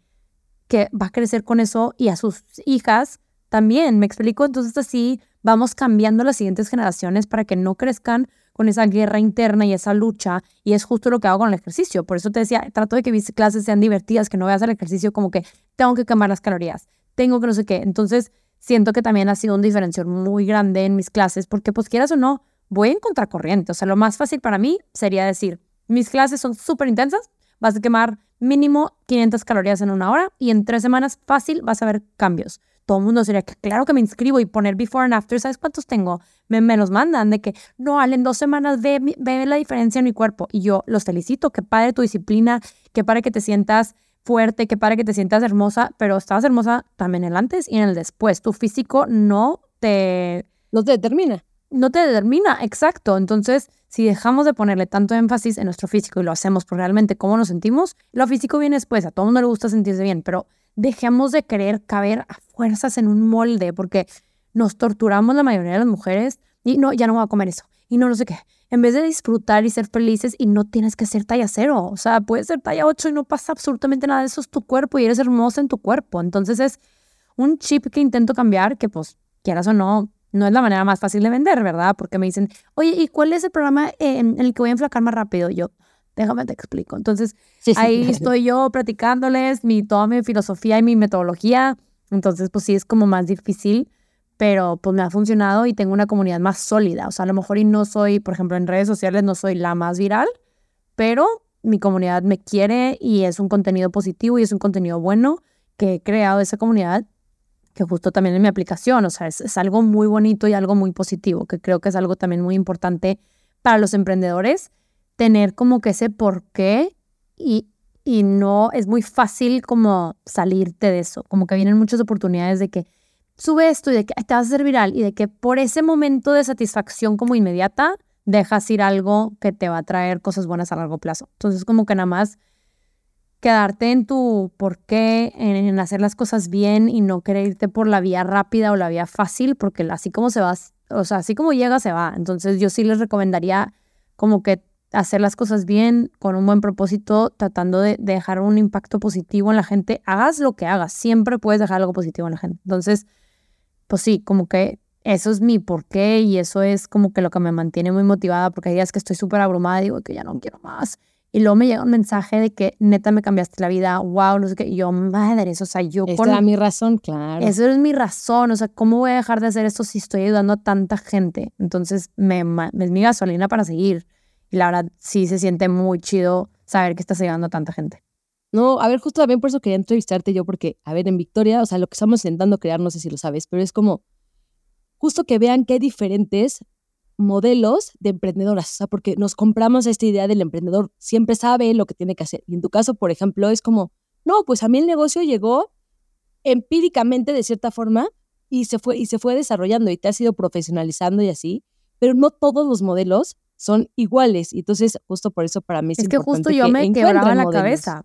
que va a crecer con eso y a sus hijas también. ¿Me explico? Entonces así vamos cambiando las siguientes generaciones para que no crezcan con esa guerra interna y esa lucha. Y es justo lo que hago con el ejercicio. Por eso te decía, trato de que mis clases sean divertidas, que no veas el ejercicio como que tengo que quemar las calorías, tengo que no sé qué. Entonces, siento que también ha sido un diferencial muy grande en mis clases, porque pues quieras o no, voy en contracorriente. O sea, lo más fácil para mí sería decir, mis clases son súper intensas, vas a quemar mínimo 500 calorías en una hora y en tres semanas fácil vas a ver cambios. todo el mundo sería claro que me inscribo y poner before and after, ¿sabes cuántos tengo? Me, los mandan de que, no, Ale, en dos semanas ve, ve la diferencia en mi cuerpo. Y yo los felicito, que padre tu disciplina, que padre que te sientas fuerte, que padre que te sientas hermosa, pero estabas hermosa también en el antes y en el después. Tu físico no te... No te determina. No te determina, exacto. Entonces, si dejamos de ponerle tanto énfasis en nuestro físico y lo hacemos por realmente cómo nos sentimos, lo físico viene después. A todo mundo le gusta sentirse bien, pero dejemos de querer caber a fuerzas en un molde porque nos torturamos la mayoría de las mujeres y no, ya no voy a comer eso y no, no sé qué. En vez de disfrutar y ser felices y no tienes que ser talla cero, o sea, puedes ser talla 8 y no pasa absolutamente nada, eso es tu cuerpo y eres hermosa en tu cuerpo. Entonces es un chip que intento cambiar que pues quieras o no, no es la manera más fácil de vender, ¿verdad? Porque me dicen, oye, ¿y cuál es el programa en, el que voy a enflacar más rápido? Yo, déjame te explico. Entonces, ahí estoy yo platicándoles mi, toda mi filosofía y mi metodología. Entonces, pues sí, es como más difícil pero pues me ha funcionado y tengo una comunidad más sólida. O sea, a lo mejor y no soy, por ejemplo, en redes sociales no soy la más viral, pero mi comunidad me quiere y es un contenido positivo y es un contenido bueno que he creado esa comunidad, que justo también en mi aplicación, o sea, es, algo muy bonito y algo muy positivo, que creo que es algo también muy importante para los emprendedores, tener como que ese por qué y, y no es muy fácil como salirte de eso, como que vienen muchas oportunidades de que sube esto y de que te vas a hacer viral y de que por ese momento de satisfacción como inmediata dejas ir algo que te va a traer cosas buenas a largo plazo. Entonces como que nada más quedarte en tu por qué, en, hacer las cosas bien y no querer irte por la vía rápida o la vía fácil, porque así como se va, o sea, así como llega, se va. Entonces yo sí les recomendaría como que hacer las cosas bien, con un buen propósito, tratando de, de dejar un impacto positivo en la gente. Hagas lo que hagas, siempre puedes dejar algo positivo en la gente. Entonces, pues sí, como que eso es mi porqué y eso es como que lo que me mantiene muy motivada porque hay días que estoy súper abrumada y digo que ya no quiero más. Y luego me llega un mensaje de que neta me cambiaste la vida, wow, no sé qué. Y yo, madre, eso, o sea, yo. Esa era mi razón, claro. Eso es mi razón, o sea, ¿cómo voy a dejar de hacer esto si estoy ayudando a tanta gente? Entonces, me, es mi gasolina para seguir. Y la verdad, sí se siente muy chido saber que estás ayudando a tanta gente. No, a ver, justo también por eso quería entrevistarte yo, porque, a ver, en Victoria, o sea, lo que estamos intentando crear, no sé si lo sabes, pero es como justo que vean que hay diferentes modelos de emprendedoras, o sea, porque nos compramos esta idea del emprendedor, siempre sabe lo que tiene que hacer. Y en tu caso, por ejemplo, es como, no, pues a mí el negocio llegó empíricamente de cierta forma y se fue y se fue desarrollando y te has ido profesionalizando y así, pero no todos los modelos son iguales. Y entonces, justo por eso para mí es, es que justo yo me quebraba la cabeza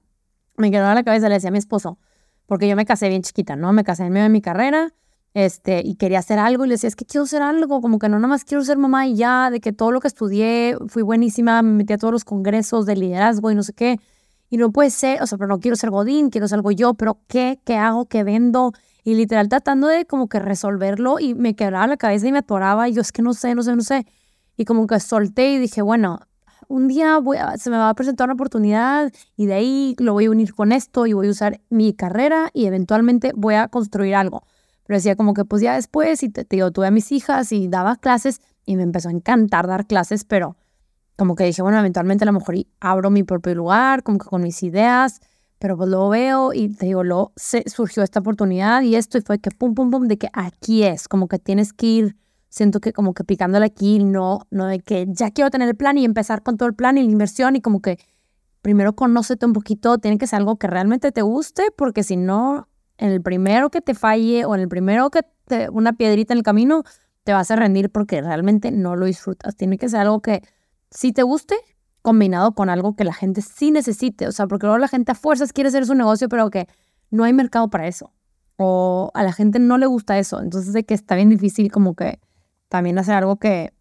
me quedó a la cabeza, le decía a mi esposo, porque yo me casé bien chiquita, ¿no? Me casé en medio de mi carrera, este, y quería hacer algo, y le decía, es que quiero hacer algo, como que no nada más quiero ser mamá y ya, de que todo lo que estudié fui buenísima, me metí a todos los congresos de liderazgo y no sé qué, y no puede ser, o sea, pero no quiero ser Godín, quiero ser algo yo, pero ¿qué? ¿Qué hago? ¿Qué vendo? Y literal tratando de como que resolverlo y me quebraba la cabeza y me atoraba y yo es que no sé, no sé, no sé. Y como que solté y dije, bueno, un día se me va a presentar una oportunidad y de ahí lo voy a unir con esto y voy a usar mi carrera y eventualmente voy a construir algo. Pero decía como que pues ya después y te, digo, tuve a mis hijas y daba clases y me empezó a encantar dar clases, pero como que dije, bueno, eventualmente a lo mejor abro mi propio lugar, como que con mis ideas, pero pues luego veo y te digo, luego se, surgió esta oportunidad y esto y fue que pum, pum, pum, de que aquí es, como que tienes que ir siento que como que picándole aquí, no, no de que ya quiero tener el plan y empezar con todo el plan y la inversión y como que primero conócete un poquito, tiene que ser algo que realmente te guste, porque si no, en el primero que te falle o en el primero que te, una piedrita en el camino, te vas a rendir porque realmente no lo disfrutas. Tiene que ser algo que sí te guste, combinado con algo que la gente sí necesite. O sea, porque luego la gente a fuerzas quiere hacer su negocio, pero que no hay mercado para eso. O a la gente no le gusta eso. Entonces, de que está bien difícil como que también hacer algo que,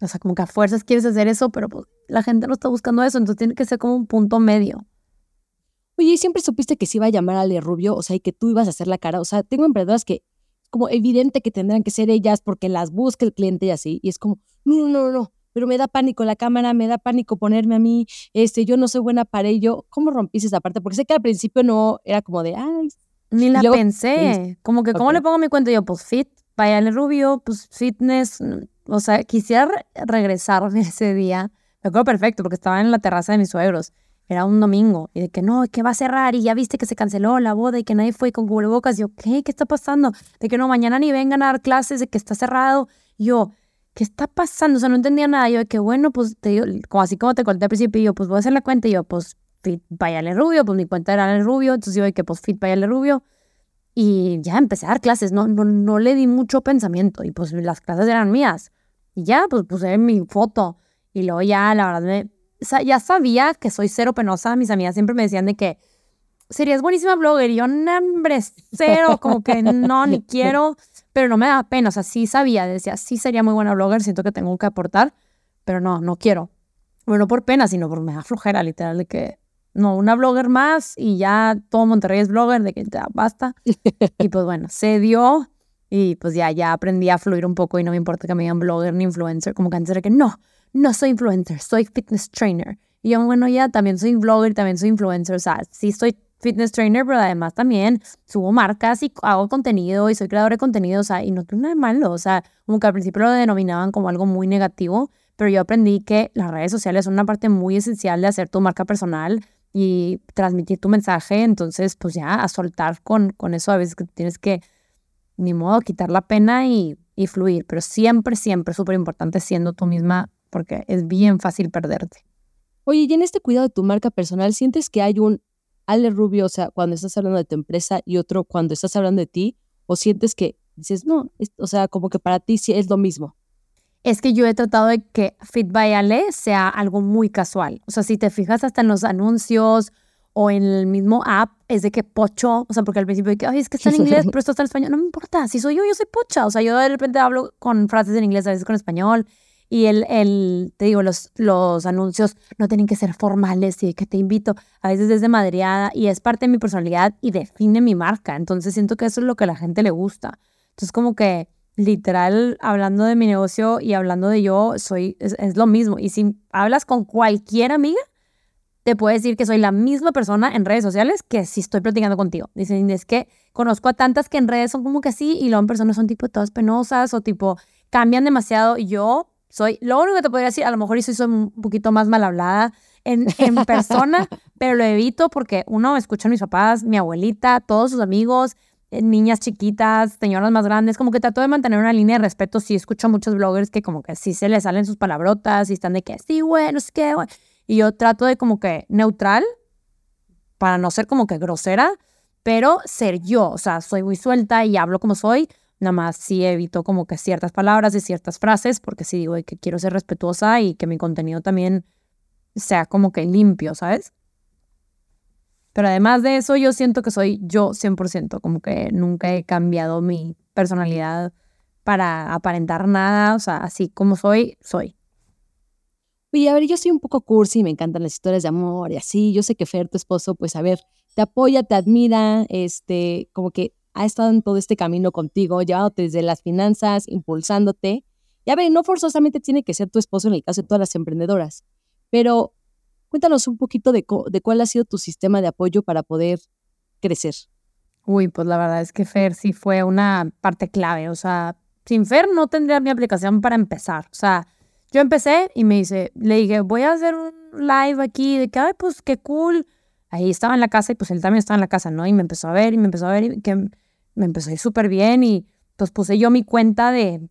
o sea, como que a fuerzas quieres hacer eso, pero pues, la gente no está buscando eso, entonces tiene que ser como un punto medio. Oye, siempre supiste que se iba a llamar a Ale Rubio? O sea, y que tú ibas a hacer la cara. O sea, tengo emprendedoras que como evidente que tendrán que ser ellas porque las busca el cliente y así. Y es como, no, no, no, no, pero me da pánico la cámara, me da pánico ponerme a mí, este, yo no soy buena para ello. ¿Cómo rompiste esa parte? Porque sé que al principio no era como de, ay. Ni la pensé. Como que, ¿cómo le pongo mi cuenta? Yo, pues fit, el Rubio, pues fitness, o sea, quisiera regresarme ese día. Me acuerdo perfecto porque estaba en la terraza de mis suegros era un domingo, y de que no, que va a cerrar, y ya viste que se canceló la boda y que nadie fue con cubrebocas. yo, ¿qué? ¿Qué está pasando? De que no, mañana ni vengan a dar clases, de que está cerrado. yo, ¿qué está pasando? O sea, no entendía nada. Yo, de que bueno, pues te como así como te conté al principio, yo, pues voy a hacer la cuenta, y yo, pues Fit Vayale Rubio, pues mi cuenta era el Rubio, entonces yo, de que pues Fit Vayale Rubio. Y ya empecé a dar clases, no, no, no le di mucho pensamiento, y pues las clases eran mías. Y ya, pues puse mi foto. Y luego ya, la verdad, me, ya sabía que soy cero penosa. Mis amigas siempre me decían de que serías buenísima blogger. Y yo, nombre, cero, como que no, ni quiero, pero no me da pena. O sea, sí sabía, decía, sí sería muy buena blogger, siento que tengo que aportar, pero no, no quiero. Bueno, no por pena, sino por me da flojera, literal, de que no, una blogger más y ya todo Monterrey es blogger, de que ya basta. y pues bueno, se dio y pues ya, ya aprendí a fluir un poco y no me importa que me digan blogger ni influencer, como que antes era que no, no soy influencer, soy fitness trainer. Y yo, bueno, ya también soy blogger, también soy influencer, o sea, sí soy fitness trainer, pero además también subo marcas y hago contenido y soy creador de contenido, o sea, y no tengo nada de malo, o sea, como que al principio lo denominaban como algo muy negativo, pero yo aprendí que las redes sociales son una parte muy esencial de hacer tu marca personal y transmitir tu mensaje, entonces pues ya a soltar con, con eso a veces que tienes que, ni modo, quitar la pena y, y fluir, pero siempre, siempre súper importante siendo tú misma porque es bien fácil perderte. Oye, y en este cuidado de tu marca personal, ¿sientes que hay un Ale Rubio, o sea, cuando estás hablando de tu empresa y otro cuando estás hablando de ti? ¿O sientes que dices, no, o sea, como que para ti sí es lo mismo? Es que yo he tratado de que Fit by Ale sea algo muy casual. O sea, si te fijas hasta en los anuncios o en el mismo app, es de que pocho, o sea, porque al principio de que, ay, es que está en inglés, pero esto está en español, no me importa, si soy yo, yo soy pocha. O sea, yo de repente hablo con frases en inglés, a veces con español, y el, el, te digo, los, los anuncios no tienen que ser formales y que te invito, a veces desde madreada y es parte de mi personalidad y define mi marca. Entonces siento que eso es lo que a la gente le gusta. Entonces como que literal, hablando de mi negocio y hablando de yo, soy, es, es lo mismo. Y si hablas con cualquier amiga, te puede decir que soy la misma persona en redes sociales que si estoy platicando contigo. Dicen, es que conozco a tantas que en redes son como que así y luego en personas son tipo todas penosas o tipo cambian demasiado. Yo soy, lo único que te podría decir, a lo mejor soy, soy un poquito más mal hablada en, en persona, pero lo evito porque uno, escuchan mis papás, mi abuelita, todos sus amigos, eh, niñas chiquitas, señoras más grandes, como que trato de mantener una línea de respeto. Sí, escucho a muchos bloggers que como que sí se les salen sus palabrotas y están de que sí, güey, no sé qué, güey. Y yo trato de como que neutral, para no ser como que grosera, pero ser yo. O sea, soy muy suelta y hablo como soy, Nada más sí evito como que ciertas palabras y ciertas frases, porque sí digo que quiero ser respetuosa y que mi contenido también sea como que limpio, ¿sabes? Pero además de eso, yo siento que soy yo 100%, como que nunca he cambiado mi personalidad para aparentar nada, o sea, así como soy, soy. Oye, a ver, yo soy un poco cursi, me encantan las historias de amor y así. Yo sé que Fer, tu esposo, pues a ver, te apoya, te admira, este, como que ha estado en todo este camino contigo, llevándote desde las finanzas, impulsándote. Ya ver, no forzosamente tiene que ser tu esposo en el caso de todas las emprendedoras, pero cuéntanos un poquito de, de cuál ha sido tu sistema de apoyo para poder crecer. Uy, pues la verdad es que Fer sí fue una parte clave. O sea, sin Fer no tendría mi aplicación para empezar. O sea, yo empecé y me dice, le dije, voy a hacer un live aquí de que, ay, pues qué cool. Ahí estaba en la casa y pues él también estaba en la casa, ¿no? Y me empezó a ver y me empezó a ver y que me empezó a ir súper bien y pues puse yo mi cuenta de,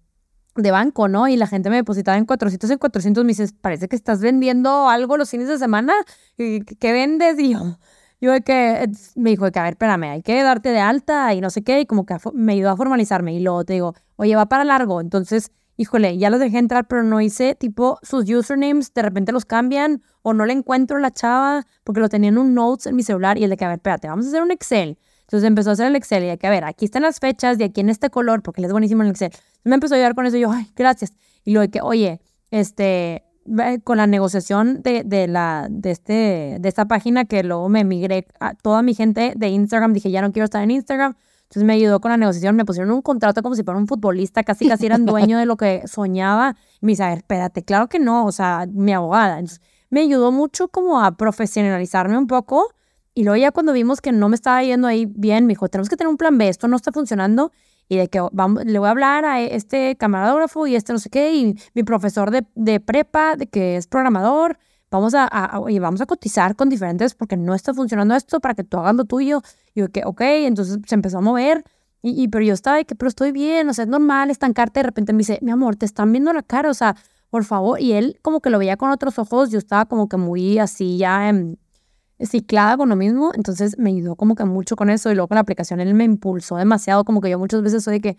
de banco, ¿no? Y la gente me depositaba en 400 en 400. Me dices, parece que estás vendiendo algo los fines de semana. ¿Qué vendes? Y yo, yo de que, me dijo que, a ver, espérame, hay que darte de alta y no sé qué. Y como que me ayudó a formalizarme. Y luego te digo, oye, va para largo. Entonces, híjole, ya los dejé entrar, pero no hice tipo sus usernames, de repente los cambian o no le encuentro la chava porque lo tenía en un notes en mi celular y el de que, a ver, espérate, vamos a hacer un Excel. Entonces empezó a hacer el Excel y de que, a ver, aquí están las fechas de aquí en este color, porque él es buenísimo en el Excel. me empezó a ayudar con eso y yo, ay, gracias. Y luego de que, oye, este, con la negociación de, de, la, de, este, de esta página que luego me migré a toda mi gente de Instagram, dije, ya no quiero estar en Instagram. Entonces me ayudó con la negociación, me pusieron un contrato como si fuera un futbolista, casi casi eran dueño de lo que soñaba. Y me dice, a ver, espérate, claro que no, o sea, mi abogada. Entonces, me ayudó mucho como a profesionalizarme un poco y luego ya cuando vimos que no me estaba yendo ahí bien, me dijo, tenemos que tener un plan B, esto no está funcionando. Y de que vamos, le voy a hablar a este camarógrafo y este no sé qué, y mi profesor de, de prepa, de que es programador, vamos a, a, oye, vamos a cotizar con diferentes porque no está funcionando esto para que tú hagas lo tuyo. Y yo, que, ok, entonces se empezó a mover. Y, y pero yo estaba de que, pero estoy bien, o sea, es normal estancarte. De repente me dice, mi amor, te están viendo la cara, o sea, por favor. Y él como que lo veía con otros ojos, yo estaba como que muy así ya en, ciclada con lo mismo. Entonces me ayudó como que mucho con eso. Y luego con la aplicación él me impulsó demasiado, como que yo muchas veces soy de que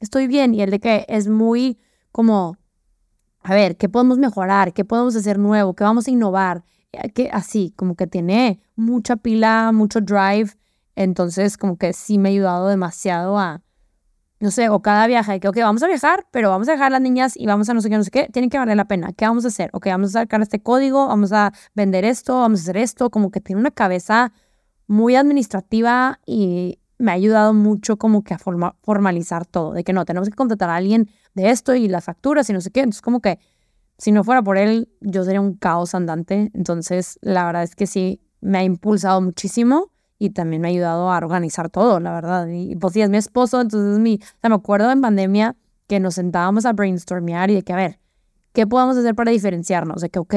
estoy bien. Y él de que es muy como a ver, ¿qué podemos mejorar? ¿Qué podemos hacer nuevo? ¿Qué vamos a innovar? Eh, que así, como que tiene mucha pila, mucho drive. Entonces, como que sí me ha ayudado demasiado a, no sé, o cada viaje, que, ok, vamos a viajar, pero vamos a dejar a las niñas y vamos a no sé qué, no sé qué, tiene que valer la pena. ¿Qué vamos a hacer? Ok, vamos a sacar este código, vamos a vender esto, vamos a hacer esto, como que tiene una cabeza muy administrativa y me ha ayudado mucho como que a formalizar todo, de que no, tenemos que contratar a alguien de esto y las facturas y no sé qué. Entonces, como que si no fuera por él, yo sería un caos andante. Entonces, la verdad es que sí, me ha impulsado muchísimo y también me ha ayudado a organizar todo, la verdad. Y pues sí, es mi esposo, entonces mi, me acuerdo en pandemia que nos sentábamos a brainstormear y de que, a ver, ¿qué podemos hacer para diferenciarnos? De que, ok,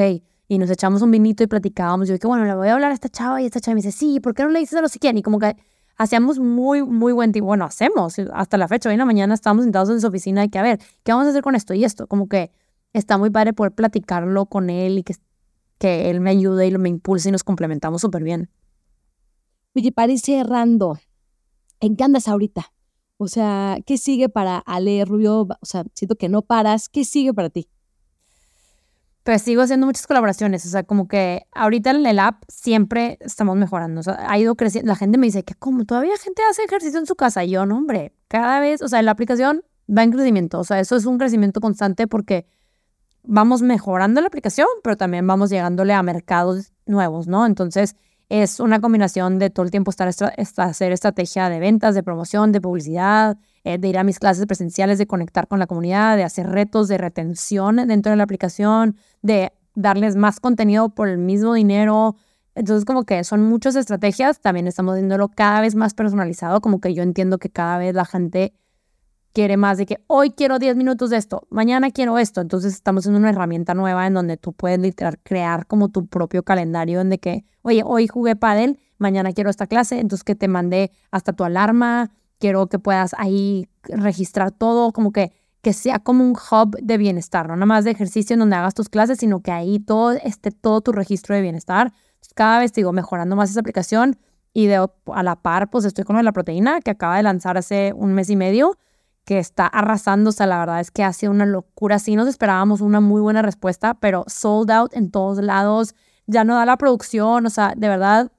y nos echamos un vinito y platicábamos. Yo de que, bueno, le voy a hablar a esta chava y esta chava me dice, sí, ¿por qué no le dices a los quién? Y como que hacíamos muy, muy buen tiempo. Bueno, hacemos hasta la fecha. Hoy en la mañana estábamos sentados en su oficina y que, a ver, ¿qué vamos a hacer con esto y esto? Como que está muy padre poder platicarlo con él y que, que él me ayude y me impulse y nos complementamos súper bien. Oye, para ir cerrando, ¿en qué andas ahorita? O sea, ¿qué sigue para Ale Rubio? O sea, siento que no paras. ¿Qué sigue para ti? Pues sigo haciendo muchas colaboraciones, o sea, como que ahorita en el app siempre estamos mejorando, o sea, ha ido creciendo, la gente me dice que como todavía gente hace ejercicio en su casa, yo no, hombre, cada vez, o sea, la aplicación va en crecimiento, o sea, eso es un crecimiento constante porque vamos mejorando la aplicación, pero también vamos llegándole a mercados nuevos, ¿no? Entonces, es una combinación de todo el tiempo estar hacer estrategia de ventas, de promoción, de publicidad, eh, de ir a mis clases presenciales, de conectar con la comunidad, de hacer retos de retención dentro de la aplicación, de darles más contenido por el mismo dinero. Entonces, como que son muchas estrategias. También estamos viéndolo cada vez más personalizado, como que yo entiendo que cada vez la gente quiere más de que hoy quiero 10 minutos de esto, mañana quiero esto. Entonces estamos en una herramienta nueva en donde tú puedes literal crear como tu propio calendario en de que, oye, hoy jugué pádel, mañana quiero esta clase, entonces que te mandé hasta tu alarma, quiero que puedas ahí registrar todo, como que que sea como un hub de bienestar, no nada más de ejercicio en donde hagas tus clases, sino que ahí todo esté todo tu registro de bienestar. cada vez digo mejorando más esa aplicación y de a la par pues estoy con la proteína que acaba de lanzar hace un mes y medio que está arrasando, o sea, la verdad es que ha sido una locura. Sí nos esperábamos una muy buena respuesta, pero sold out en todos lados, ya no da la producción, o sea, de verdad,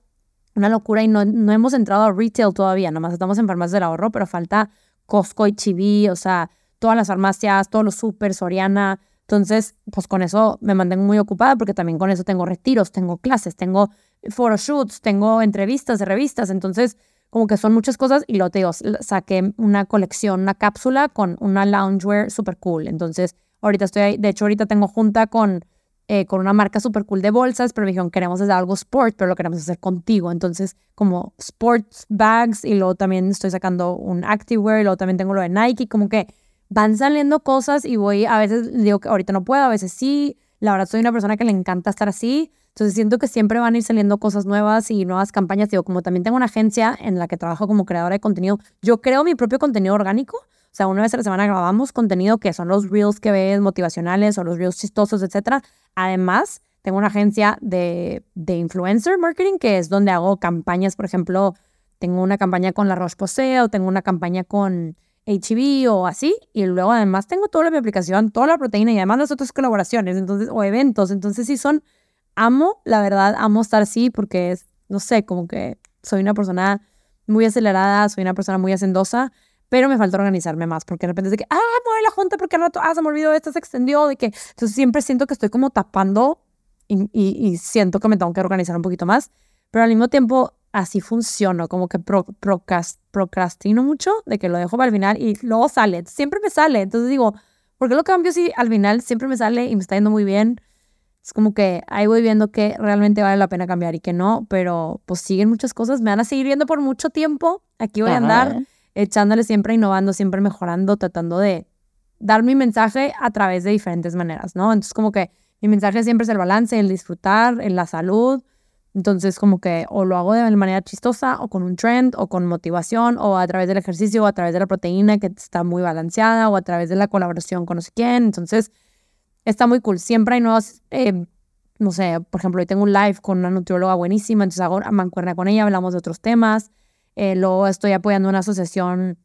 una locura y no, no hemos entrado a retail todavía, nomás estamos en farmacias del ahorro, pero falta Costco y Chibi, o sea, todas las farmacias, todos los super, Soriana. Entonces, pues con eso me mantengo muy ocupada porque también con eso tengo retiros, tengo clases, tengo photoshoots, tengo entrevistas de revistas. Entonces, como que son muchas cosas y lo te digo, saqué una colección, una cápsula con una loungewear super cool. Entonces, ahorita estoy ahí, de hecho, ahorita tengo junta con, eh, con una marca super cool de bolsas, pero me dijeron, queremos hacer algo sport, pero lo queremos hacer contigo. Entonces, como sports bags y luego también estoy sacando un activewear y luego también tengo lo de Nike, como que van saliendo cosas y voy, a veces digo que ahorita no puedo, a veces sí. La verdad, soy una persona que le encanta estar así. Entonces siento que siempre van a ir saliendo cosas nuevas y nuevas campañas. Digo, como también tengo una agencia en la que trabajo como creadora de contenido, yo creo mi propio contenido orgánico. O sea, una vez a la semana grabamos contenido que son los reels que ves motivacionales o los reels chistosos, etc. Además, tengo una agencia de, de influencer marketing que es donde hago campañas, por ejemplo, tengo una campaña con La Roche-Posay o tengo una campaña con HB o así. Y luego además tengo toda mi aplicación, toda la proteína y además las otras colaboraciones entonces, o eventos. Entonces sí son amo, la verdad, amo estar así porque es, no sé, como que soy una persona muy acelerada, soy una persona muy hacendosa, pero me falta organizarme más porque de repente es de que, ah, mueve la junta porque al rato, ah, se me olvidó esto, se extendió, de que, entonces siempre siento que estoy como tapando y, y, siento que me tengo que organizar un poquito más, pero al mismo tiempo así funciono, como que pro, procrastino mucho, de que lo dejo para el final y luego sale, siempre me sale, entonces digo, ¿por qué lo cambio si al final siempre me sale y me está yendo muy bien? Es como que ahí voy viendo que realmente vale la pena cambiar y que no, pero pues siguen muchas cosas, me van a seguir viendo por mucho tiempo. Aquí voy a andar echándole siempre, innovando, siempre mejorando, tratando de dar mi mensaje a través de diferentes maneras, ¿no? Entonces como que mi mensaje siempre es el balance, el disfrutar, en la salud. Entonces, como que o lo hago de manera chistosa, o con un trend, o con motivación, o a través del ejercicio, o a través de la proteína que está muy balanceada, o a través de la colaboración con no sé quién. Entonces, está muy cool. Siempre hay nuevas, eh, no sé, por ejemplo, hoy tengo un live con una nutrióloga buenísima, entonces hago mancuerna con ella, hablamos de otros temas. Eh, luego estoy apoyando una asociación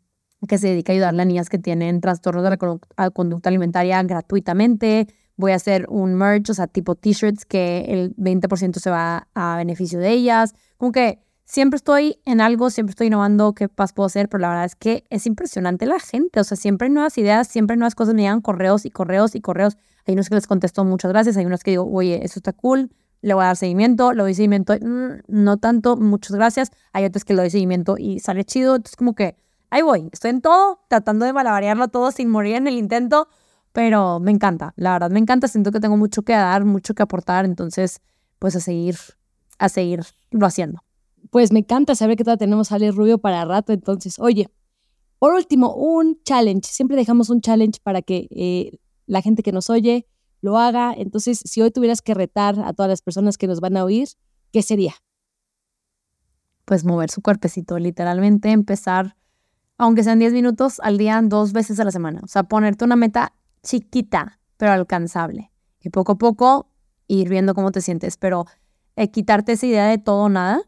que se dedica a ayudarle a niñas que tienen trastornos de la conducta alimentaria gratuitamente. Voy a hacer un merch, o sea, tipo t-shirts que el 20% se va a beneficio de ellas. Como que siempre estoy en algo, siempre estoy innovando qué más puedo hacer, pero la verdad es que es impresionante la gente. O sea, siempre hay nuevas ideas, siempre hay nuevas cosas. Me llegan correos y correos y correos. Hay unos que les contesto muchas gracias, hay unos que digo, oye, eso está cool, le voy a dar seguimiento, le doy seguimiento, mm, no tanto, muchas gracias. Hay otros que le doy seguimiento y sale chido. Entonces, como que ahí voy, estoy en todo, tratando de malabarearlo todo sin morir en el intento, pero me encanta, la verdad me encanta, siento que tengo mucho que dar, mucho que aportar, entonces pues a seguir, a seguirlo haciendo. Pues me encanta saber que todavía tenemos a Ale Rubio para rato, entonces, oye, por último, un challenge, siempre dejamos un challenge para que eh, la gente que nos oye lo haga, entonces si hoy tuvieras que retar a todas las personas que nos van a oír, ¿qué sería? Pues mover su cuerpecito, literalmente empezar aunque sean 10 minutos al día, dos veces a la semana. O sea, ponerte una meta chiquita, pero alcanzable. Y poco a poco ir viendo cómo te sientes, pero eh, quitarte esa idea de todo o nada,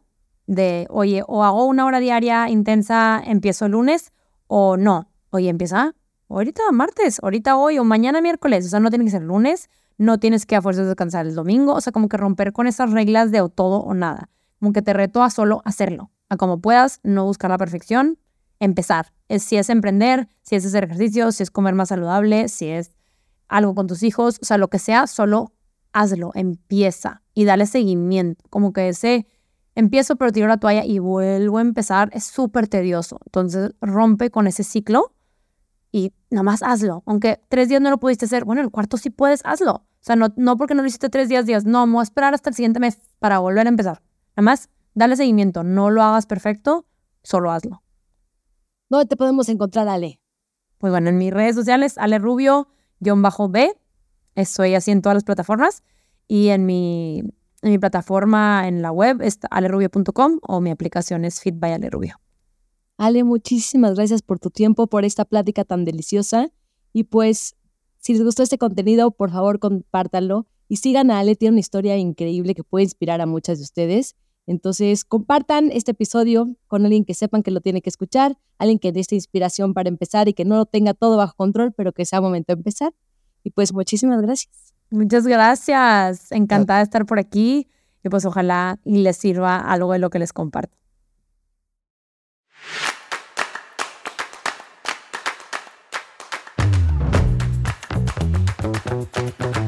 de, oye, o hago una hora diaria intensa, empiezo el lunes, o no, oye, empieza ahorita martes, ahorita hoy, o mañana miércoles. O sea, no tiene que ser lunes, no tienes que a fuerzas descansar el domingo. O sea, como que romper con esas reglas de o todo o nada. Como que te reto a solo hacerlo, a como puedas, no buscar la perfección, empezar. Es, si es emprender, si es hacer ejercicio, si es comer más saludable, si es algo con tus hijos, o sea, lo que sea, solo hazlo, empieza y dale seguimiento. Como que ese empiezo pero tiro la toalla y vuelvo a empezar es súper tedioso. Entonces rompe con ese ciclo y nada más hazlo. Aunque tres días no lo pudiste hacer, bueno, el cuarto sí puedes, hazlo. O sea, no, no porque no lo hiciste tres días, días, no, me voy a esperar hasta el siguiente mes para volver a empezar. Nada más, dale seguimiento, no lo hagas perfecto, solo hazlo. ¿Dónde te podemos encontrar, Ale? Pues bueno, en mis redes sociales, Ale Rubio-B. Estoy así en todas las plataformas. Y en mi, en mi plataforma en la web es alerubio.com o mi aplicación es Fit by Ale Rubio. Ale, muchísimas gracias por tu tiempo, por esta plática tan deliciosa. Y pues, si les gustó este contenido, por favor, compártanlo. Y sigan a Ale, tiene una historia increíble que puede inspirar a muchas de ustedes. Entonces, compartan este episodio con alguien que sepan que lo tiene que escuchar, alguien que dé esta inspiración para empezar y que no lo tenga todo bajo control, pero que sea momento de empezar. Y pues muchísimas gracias. Muchas gracias. Encantada de estar por aquí y pues ojalá les sirva algo de lo que les comparto. Thank you.